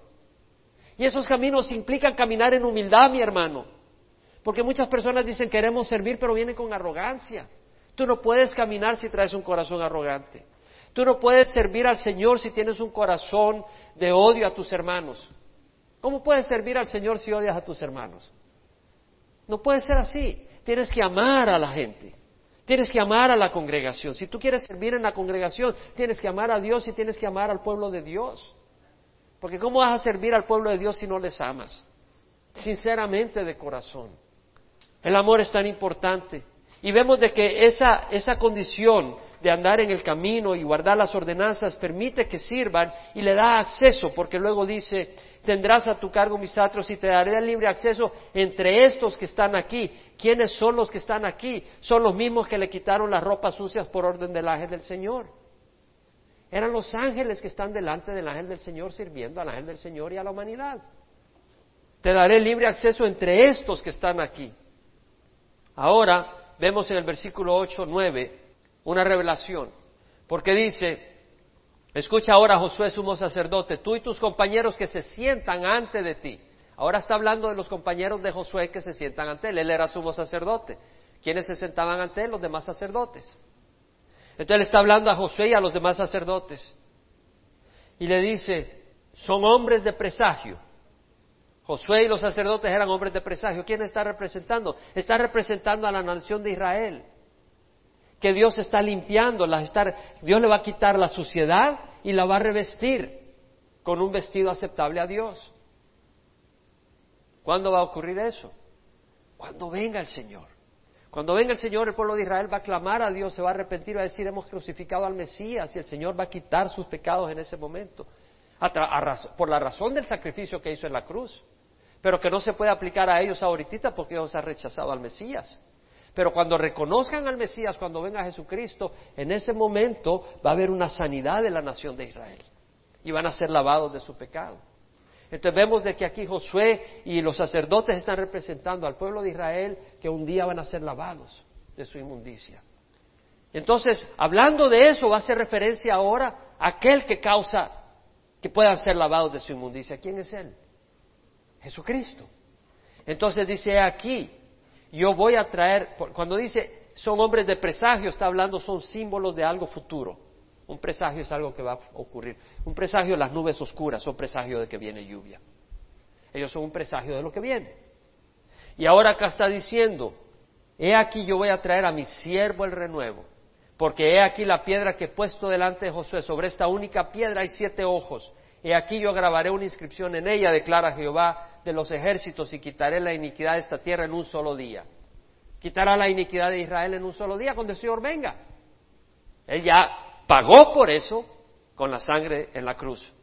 Y esos caminos implican caminar en humildad, mi hermano. Porque muchas personas dicen queremos servir, pero vienen con arrogancia. Tú no puedes caminar si traes un corazón arrogante. Tú no puedes servir al Señor si tienes un corazón de odio a tus hermanos. ¿Cómo puedes servir al Señor si odias a tus hermanos? No puede ser así. Tienes que amar a la gente. Tienes que amar a la congregación. Si tú quieres servir en la congregación, tienes que amar a Dios y tienes que amar al pueblo de Dios. Porque ¿cómo vas a servir al pueblo de Dios si no les amas? Sinceramente de corazón. El amor es tan importante. Y vemos de que esa, esa condición de andar en el camino y guardar las ordenanzas permite que sirvan y le da acceso, porque luego dice, tendrás a tu cargo mis atros y te daré el libre acceso entre estos que están aquí. ¿Quiénes son los que están aquí? Son los mismos que le quitaron las ropas sucias por orden del ángel del Señor. Eran los ángeles que están delante del ángel del Señor sirviendo al ángel del Señor y a la humanidad. Te daré libre acceso entre estos que están aquí. Ahora vemos en el versículo 8, 9 una revelación, porque dice, escucha ahora Josué sumo sacerdote, tú y tus compañeros que se sientan ante de ti. Ahora está hablando de los compañeros de Josué que se sientan ante él, él era sumo sacerdote. ¿Quiénes se sentaban ante él? Los demás sacerdotes. Entonces le está hablando a José y a los demás sacerdotes. Y le dice, son hombres de presagio. Josué y los sacerdotes eran hombres de presagio. ¿Quién está representando? Está representando a la nación de Israel. Que Dios está limpiando, Dios le va a quitar la suciedad y la va a revestir con un vestido aceptable a Dios. ¿Cuándo va a ocurrir eso? Cuando venga el Señor. Cuando venga el Señor, el pueblo de Israel va a clamar a Dios, se va a arrepentir, va a decir, hemos crucificado al Mesías y el Señor va a quitar sus pecados en ese momento, por la razón del sacrificio que hizo en la cruz, pero que no se puede aplicar a ellos ahorita porque ellos han rechazado al Mesías. Pero cuando reconozcan al Mesías, cuando venga Jesucristo, en ese momento va a haber una sanidad de la nación de Israel y van a ser lavados de su pecado. Entonces vemos de que aquí Josué y los sacerdotes están representando al pueblo de Israel que un día van a ser lavados de su inmundicia. Entonces, hablando de eso, va a hacer referencia ahora a aquel que causa que puedan ser lavados de su inmundicia. ¿Quién es Él? Jesucristo. Entonces dice aquí, yo voy a traer, cuando dice son hombres de presagio, está hablando, son símbolos de algo futuro. Un presagio es algo que va a ocurrir. Un presagio, las nubes oscuras, son presagio de que viene lluvia. Ellos son un presagio de lo que viene. Y ahora acá está diciendo, he aquí yo voy a traer a mi siervo el renuevo, porque he aquí la piedra que he puesto delante de Josué, sobre esta única piedra hay siete ojos. He aquí yo grabaré una inscripción en ella, declara Jehová de los ejércitos, y quitaré la iniquidad de esta tierra en un solo día. Quitará la iniquidad de Israel en un solo día cuando el Señor venga. Él ya pagó por eso con la sangre en la cruz.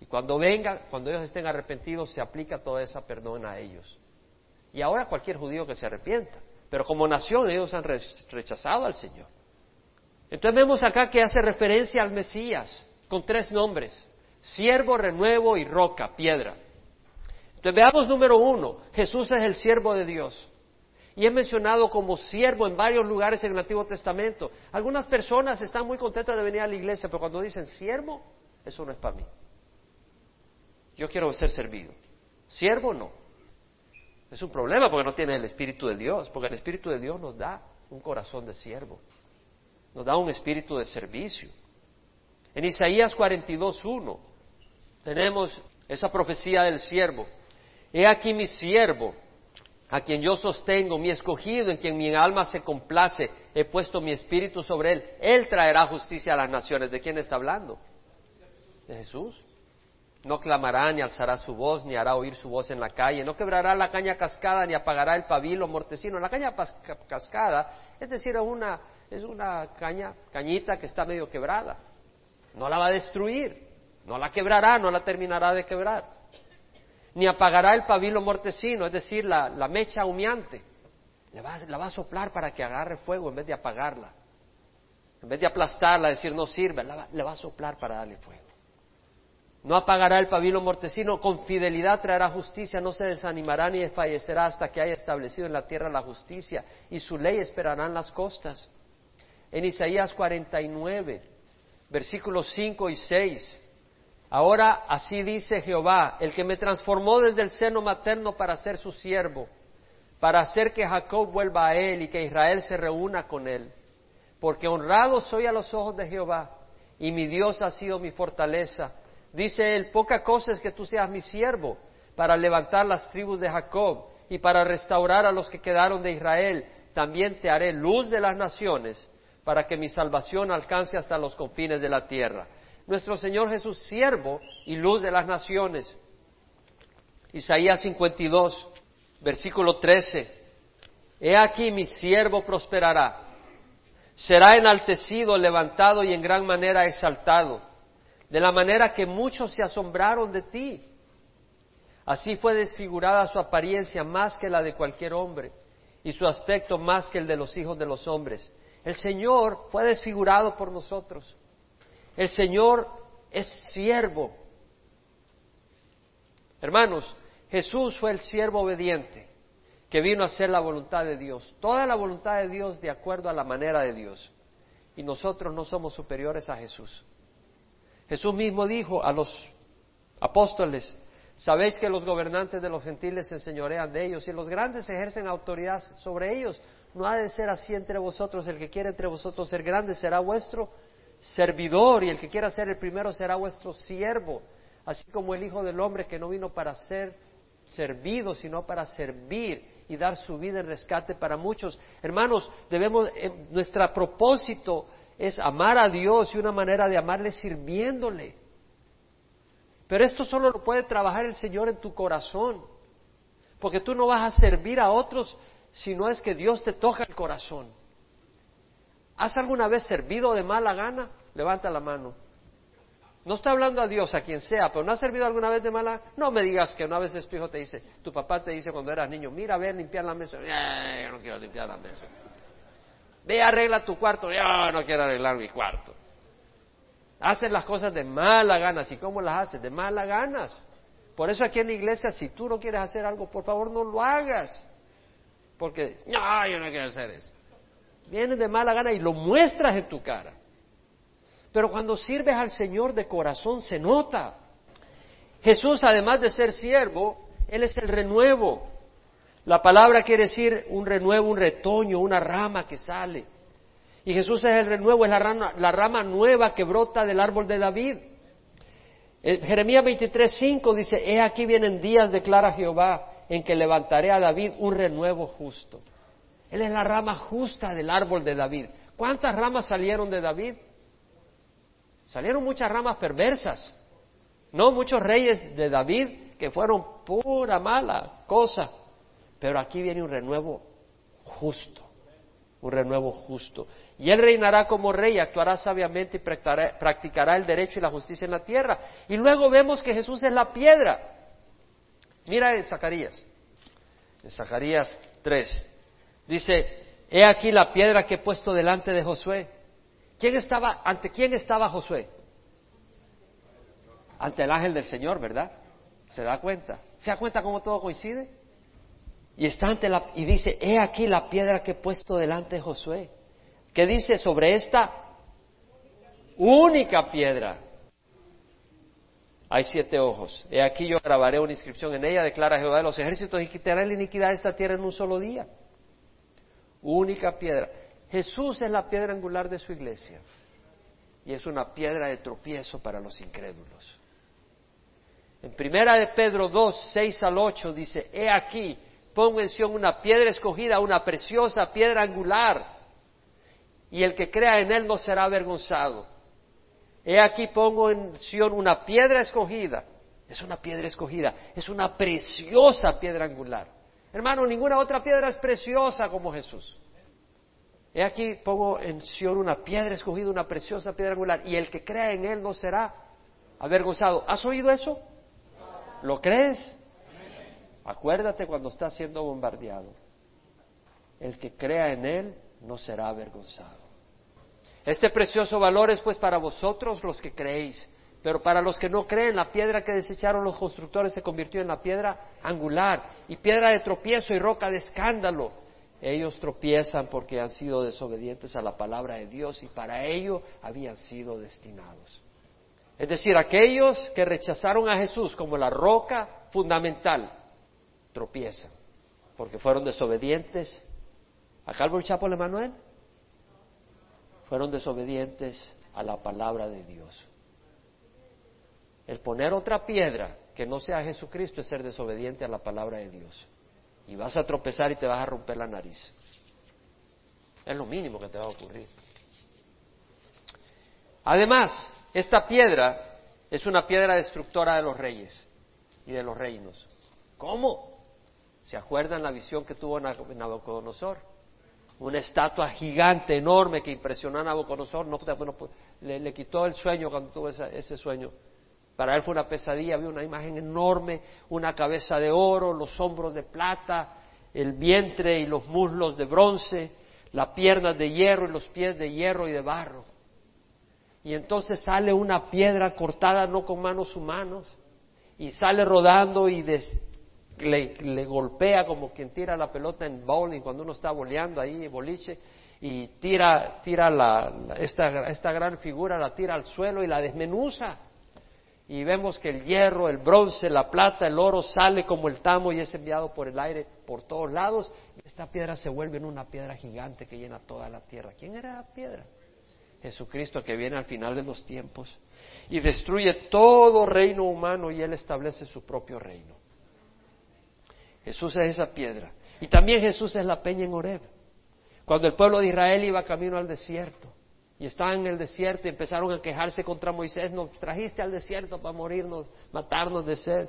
Y cuando venga, cuando ellos estén arrepentidos, se aplica toda esa perdón a ellos. Y ahora cualquier judío que se arrepienta. Pero como nación ellos han rechazado al Señor. Entonces vemos acá que hace referencia al Mesías con tres nombres. Siervo, renuevo y roca, piedra. Entonces veamos número uno. Jesús es el siervo de Dios y es mencionado como siervo en varios lugares en el Antiguo Testamento. Algunas personas están muy contentas de venir a la iglesia, pero cuando dicen siervo, eso no es para mí. Yo quiero ser servido. Siervo no. Es un problema porque no tienes el Espíritu de Dios, porque el Espíritu de Dios nos da un corazón de siervo, nos da un espíritu de servicio. En Isaías 42.1 tenemos esa profecía del siervo. He aquí mi siervo, a quien yo sostengo, mi escogido, en quien mi alma se complace, he puesto mi espíritu sobre él. Él traerá justicia a las naciones. ¿De quién está hablando? De Jesús. No clamará ni alzará su voz, ni hará oír su voz en la calle, no quebrará la caña cascada, ni apagará el pabilo mortecino. La caña cascada, es decir, es una, es una caña, cañita que está medio quebrada. No la va a destruir, no la quebrará, no la terminará de quebrar ni apagará el pabilo mortecino, es decir, la, mecha humeante. la va a soplar para que agarre fuego en vez de apagarla. En vez de aplastarla, decir no sirve, le va a soplar para darle fuego. No apagará el pabilo mortecino, con fidelidad traerá justicia, no se desanimará ni desfallecerá hasta que haya establecido en la tierra la justicia, y su ley esperarán las costas. En Isaías 49, versículos 5 y 6, Ahora así dice Jehová, el que me transformó desde el seno materno para ser su siervo, para hacer que Jacob vuelva a él y que Israel se reúna con él. Porque honrado soy a los ojos de Jehová, y mi Dios ha sido mi fortaleza. Dice él, poca cosa es que tú seas mi siervo, para levantar las tribus de Jacob y para restaurar a los que quedaron de Israel. También te haré luz de las naciones, para que mi salvación alcance hasta los confines de la tierra nuestro Señor Jesús, siervo y luz de las naciones. Isaías 52, versículo 13. He aquí mi siervo prosperará. Será enaltecido, levantado y en gran manera exaltado, de la manera que muchos se asombraron de ti. Así fue desfigurada su apariencia más que la de cualquier hombre, y su aspecto más que el de los hijos de los hombres. El Señor fue desfigurado por nosotros. El Señor es siervo. Hermanos, Jesús fue el siervo obediente que vino a hacer la voluntad de Dios. Toda la voluntad de Dios de acuerdo a la manera de Dios. Y nosotros no somos superiores a Jesús. Jesús mismo dijo a los apóstoles, sabéis que los gobernantes de los gentiles se enseñorean de ellos y los grandes ejercen autoridad sobre ellos. No ha de ser así entre vosotros. El que quiere entre vosotros ser grande será vuestro servidor y el que quiera ser el primero será vuestro siervo. Así como el Hijo del Hombre que no vino para ser servido, sino para servir y dar su vida en rescate para muchos. Hermanos, debemos, eh, nuestro propósito es amar a Dios y una manera de amarle sirviéndole. Pero esto solo lo puede trabajar el Señor en tu corazón, porque tú no vas a servir a otros si no es que Dios te toca el corazón. ¿Has alguna vez servido de mala gana? Levanta la mano. No está hablando a Dios, a quien sea, pero ¿no has servido alguna vez de mala? No me digas que una vez tu hijo te dice, tu papá te dice cuando eras niño, mira, ve a limpiar la mesa. yo no quiero limpiar la mesa. Ve, arregla tu cuarto. Yo no quiero arreglar mi cuarto. Haces las cosas de mala ganas. ¿Y cómo las haces? De mala ganas. Por eso aquí en la iglesia, si tú no quieres hacer algo, por favor no lo hagas. Porque, no, yo no quiero hacer eso. Vienes de mala gana y lo muestras en tu cara. Pero cuando sirves al Señor de corazón se nota. Jesús, además de ser siervo, Él es el renuevo. La palabra quiere decir un renuevo, un retoño, una rama que sale. Y Jesús es el renuevo, es la rama, la rama nueva que brota del árbol de David. Eh, Jeremías 23, 5 dice, he aquí vienen días, declara Jehová, en que levantaré a David un renuevo justo. Él es la rama justa del árbol de David. ¿Cuántas ramas salieron de David? Salieron muchas ramas perversas, no muchos reyes de David que fueron pura mala cosa, pero aquí viene un renuevo justo, un renuevo justo. Y él reinará como rey, actuará sabiamente y practicará, el derecho y la justicia en la tierra. Y luego vemos que Jesús es la piedra. Mira en Zacarías, en Zacarías 3, dice, he aquí la piedra que he puesto delante de Josué ¿Quién estaba, ante quién estaba Josué? Ante el ángel del Señor, ¿verdad? ¿Se da cuenta? ¿Se da cuenta cómo todo coincide? Y está ante la, y dice, he aquí la piedra que he puesto delante de Josué. ¿Qué dice sobre esta única piedra? Hay siete ojos. He aquí yo grabaré una inscripción en ella, declara Jehová de los ejércitos, y quitaré la iniquidad de esta tierra en un solo día. Única piedra. Jesús es la piedra angular de su iglesia y es una piedra de tropiezo para los incrédulos. En primera de Pedro 2, 6 al 8 dice, he aquí, pongo en Sion una piedra escogida, una preciosa piedra angular, y el que crea en él no será avergonzado. He aquí pongo en Sion una piedra escogida, es una piedra escogida, es una preciosa piedra angular. Hermano, ninguna otra piedra es preciosa como Jesús. He aquí pongo en Sion una piedra escogida, una preciosa piedra angular, y el que crea en él no será avergonzado. ¿Has oído eso? ¿Lo crees? Acuérdate cuando está siendo bombardeado. El que crea en él no será avergonzado. Este precioso valor es pues para vosotros los que creéis, pero para los que no creen, la piedra que desecharon los constructores se convirtió en la piedra angular y piedra de tropiezo y roca de escándalo. Ellos tropiezan porque han sido desobedientes a la palabra de Dios y para ello habían sido destinados. Es decir, aquellos que rechazaron a Jesús como la roca fundamental, tropiezan porque fueron desobedientes a Calvary Chapel Emanuel. Fueron desobedientes a la palabra de Dios. El poner otra piedra que no sea Jesucristo es ser desobediente a la palabra de Dios y vas a tropezar y te vas a romper la nariz. Es lo mínimo que te va a ocurrir. Además, esta piedra es una piedra destructora de los reyes y de los reinos. ¿Cómo? ¿Se acuerdan la visión que tuvo Nabucodonosor? Una estatua gigante, enorme, que impresionó a Nabucodonosor. No, le, le, quitó el sueño cuando tuvo ese sueño. Para él fue una pesadilla, había una imagen enorme, una cabeza de oro, los hombros de plata, el vientre y los muslos de bronce, las piernas de hierro y los pies de hierro y de barro. Y entonces sale una piedra cortada no con manos humanas y sale rodando y le, golpea como quien tira la pelota en bowling cuando uno está boleando ahí, boliche, y tira, tira esta, esta gran figura, la tira al suelo y la desmenuza y vemos que el hierro, el bronce, la plata, el oro sale como el tamo y es enviado por el aire por todos lados. Esta piedra se vuelve en una piedra gigante que llena toda la tierra. ¿Quién era la piedra? Jesucristo que viene al final de los tiempos y destruye todo reino humano y Él establece su propio reino. Jesús es esa piedra. Y también Jesús es la peña en Horeb. Cuando el pueblo de Israel iba camino al desierto, y estaban en el desierto y empezaron a quejarse contra Moisés, nos trajiste al desierto para morirnos, matarnos de sed.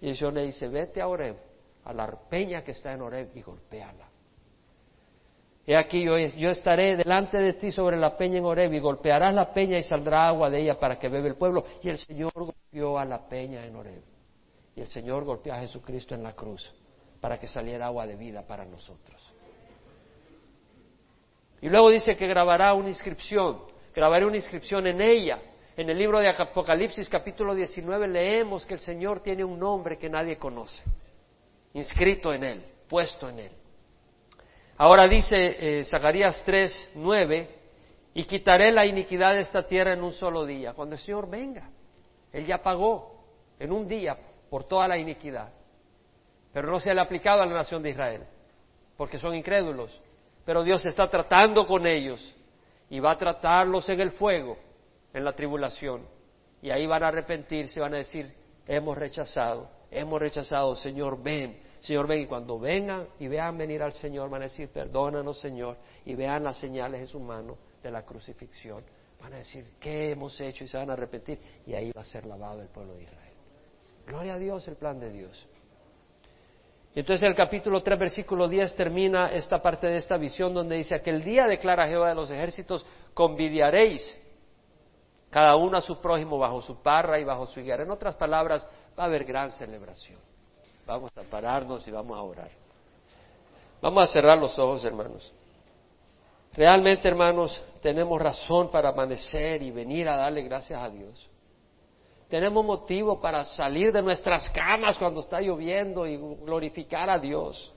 Y Señor le dice, vete a Oreb, a la peña que está en Oreb y golpéala. He aquí yo, yo, estaré delante de ti sobre la peña en Oreb y golpearás la peña y saldrá agua de ella para que bebe el pueblo. Y el Señor golpeó a la peña en Oreb. Y el Señor golpeó a Jesucristo en la cruz para que saliera agua de vida para nosotros. Y luego dice que grabará una inscripción, grabaré una inscripción en ella. En el libro de Apocalipsis capítulo 19 leemos que el Señor tiene un nombre que nadie conoce, inscrito en él, puesto en él. Ahora dice eh, Zacarías 3, 9, y quitaré la iniquidad de esta tierra en un solo día, cuando el Señor venga. Él ya pagó en un día por toda la iniquidad, pero no se le ha aplicado a la nación de Israel, porque son incrédulos pero Dios está tratando con ellos y va a tratarlos en el fuego, en la tribulación. Y ahí van a arrepentirse, van a decir, hemos rechazado, hemos rechazado, Señor, ven, Señor, ven. Y cuando vengan y vean venir al Señor, van a decir, perdónanos, Señor, y vean las señales en su mano de la crucifixión. Van a decir, ¿qué hemos hecho? Y se van a arrepentir. Y ahí va a ser lavado el pueblo de Israel. Gloria a Dios, el plan de Dios. Entonces el capítulo 3, versículo 10 termina esta parte de esta visión donde dice, aquel día declara Jehová de los ejércitos, convidiaréis cada uno a su prójimo bajo su parra y bajo su higuera. En otras palabras, va a haber gran celebración. Vamos a pararnos y vamos a orar. Vamos a cerrar los ojos, hermanos. Realmente, hermanos, tenemos razón para amanecer y venir a darle gracias a Dios. Tenemos motivo para salir de nuestras camas cuando está lloviendo y glorificar a Dios.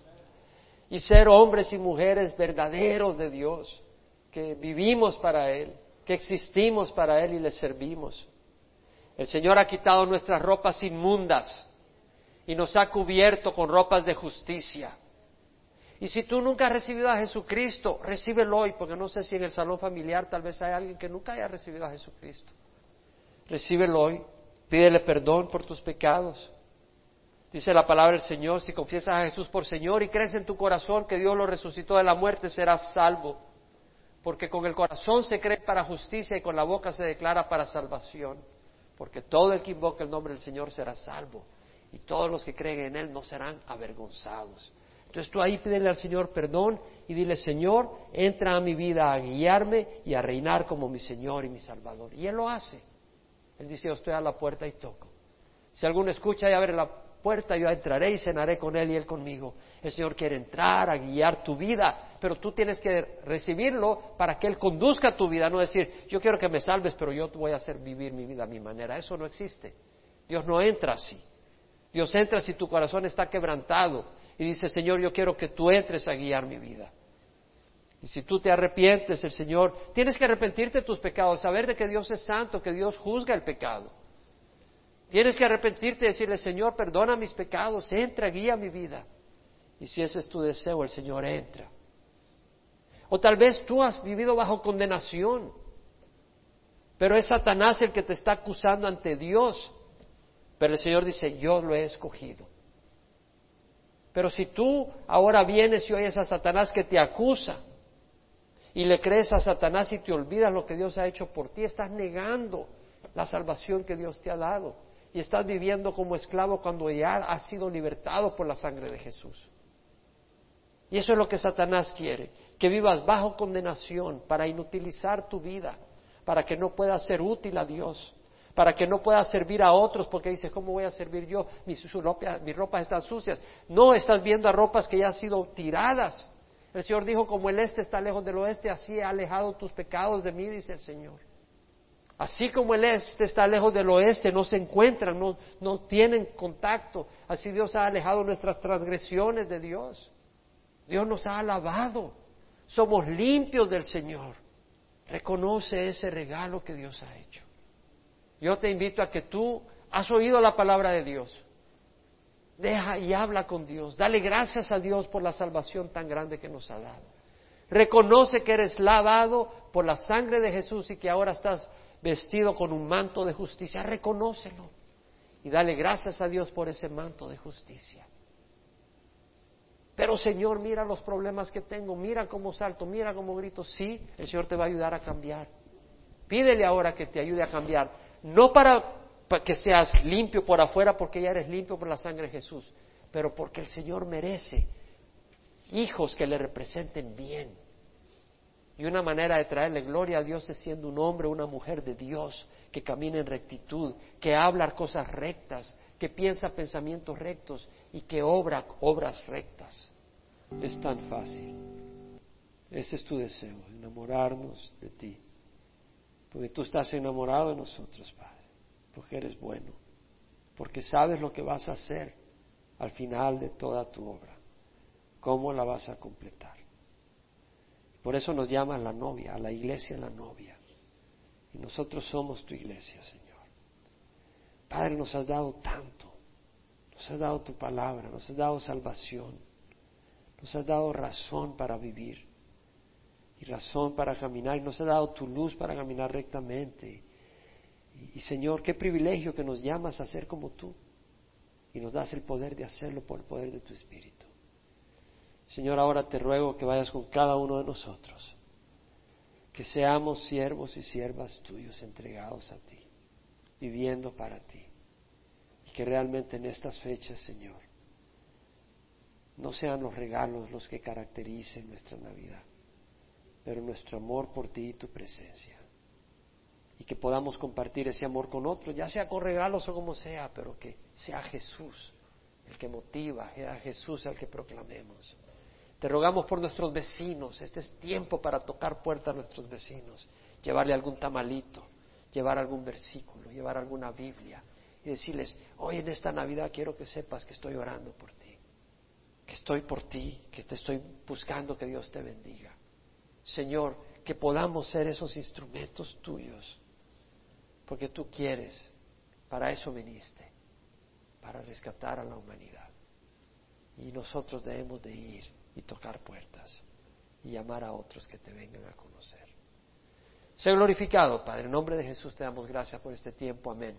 Y ser hombres y mujeres verdaderos de Dios, que vivimos para Él, que existimos para Él y le servimos. El Señor ha quitado nuestras ropas inmundas y nos ha cubierto con ropas de justicia. Y si tú nunca has recibido a Jesucristo, recíbelo hoy, porque no sé si en el salón familiar tal vez hay alguien que nunca haya recibido a Jesucristo. Recíbelo hoy. Pídele perdón por tus pecados. Dice la palabra del Señor, si confiesas a Jesús por Señor y crees en tu corazón que Dios lo resucitó de la muerte, serás salvo. Porque con el corazón se cree para justicia y con la boca se declara para salvación. Porque todo el que invoque el nombre del Señor será salvo. Y todos los que creen en Él no serán avergonzados. Entonces tú ahí pídele al Señor perdón y dile, Señor, entra a mi vida a guiarme y a reinar como mi Señor y mi Salvador. Y Él lo hace. Él dice, yo estoy a la puerta y toco. Si alguno escucha y abre la puerta, yo entraré y cenaré con él y él conmigo. El Señor quiere entrar a guiar tu vida, pero tú tienes que recibirlo para que Él conduzca tu vida, no decir, yo quiero que me salves, pero yo voy a hacer vivir mi vida a mi manera. Eso no existe. Dios no entra así. Dios entra si tu corazón está quebrantado y dice, Señor, yo quiero que tú entres a guiar mi vida. Y si tú te arrepientes, el Señor, tienes que arrepentirte de tus pecados, saber de que Dios es santo, que Dios juzga el pecado. Tienes que arrepentirte y decirle, Señor, perdona mis pecados, entra, guía mi vida. Y si ese es tu deseo, el Señor entra. O tal vez tú has vivido bajo condenación, pero es Satanás el que te está acusando ante Dios. Pero el Señor dice, yo lo he escogido. Pero si tú ahora vienes y oyes a Satanás que te acusa, y le crees a Satanás y te olvidas lo que Dios ha hecho por ti, estás negando la salvación que Dios te ha dado y estás viviendo como esclavo cuando ya has sido libertado por la sangre de Jesús. Y eso es lo que Satanás quiere, que vivas bajo condenación para inutilizar tu vida, para que no puedas ser útil a Dios, para que no puedas servir a otros, porque dices, ¿cómo voy a servir yo? Mis, mis ropas están sucias. No, estás viendo a ropas que ya han sido tiradas el Señor dijo, como el este está lejos del oeste, así he alejado tus pecados de mí, dice el Señor. Así como el este está lejos del oeste, no se encuentran, no, no tienen contacto. Así Dios ha alejado nuestras transgresiones de Dios. Dios nos ha alabado. Somos limpios del Señor. Reconoce ese regalo que Dios ha hecho. Yo te invito a que tú has oído la palabra de Dios. Deja y habla con Dios. Dale gracias a Dios por la salvación tan grande que nos ha dado. Reconoce que eres lavado por la sangre de Jesús y que ahora estás vestido con un manto de justicia. Reconócelo y dale gracias a Dios por ese manto de justicia. Pero Señor, mira los problemas que tengo, mira cómo salto, mira cómo grito. Sí, el Señor te va a ayudar a cambiar. Pídele ahora que te ayude a cambiar. No para, que seas limpio por afuera, porque ya eres limpio por la sangre de Jesús, pero porque el Señor merece hijos que le representen bien. Y una manera de traerle gloria a Dios es siendo un hombre o una mujer de Dios que camina en rectitud, que habla cosas rectas, que piensa pensamientos rectos y que obra obras rectas. Es tan fácil. Ese es tu deseo, enamorarnos de ti. Porque tú estás enamorado de nosotros, Padre. Porque eres bueno. Porque sabes lo que vas a hacer al final de toda tu obra. Cómo la vas a completar. Por eso nos llaman la novia, a la iglesia la novia. Y nosotros somos tu iglesia, Señor. Padre, nos has dado tanto. Nos has dado tu palabra, nos has dado salvación. Nos has dado razón para vivir y razón para caminar y nos has dado tu luz para caminar rectamente. Y, Señor, qué privilegio que nos llamas a ser como tú y nos das el poder de hacerlo por el poder de tu Espíritu. Señor, ahora te ruego que vayas con cada uno de nosotros, que seamos siervos y siervas tuyos entregados a ti, viviendo para ti, y que realmente en estas fechas, Señor, no sean los regalos los que caractericen nuestra Navidad, pero nuestro amor por ti y tu presencia. Y que podamos compartir ese amor con otros, ya sea con regalos o como sea, pero que sea Jesús el que motiva, sea Jesús el que proclamemos. Te rogamos por nuestros vecinos. Este es tiempo para tocar puertas a nuestros vecinos, llevarle algún tamalito, llevar algún versículo, llevar alguna Biblia y decirles, hoy en esta Navidad quiero que sepas que estoy orando por ti, que estoy por ti, que te estoy buscando que Dios te bendiga. Señor, que podamos ser esos instrumentos tuyos, porque tú quieres, para eso viniste, para rescatar a la humanidad. Y nosotros debemos de ir y tocar puertas y llamar a otros que te vengan a conocer. Sea glorificado, Padre. En nombre de Jesús te damos gracias por este tiempo. Amén.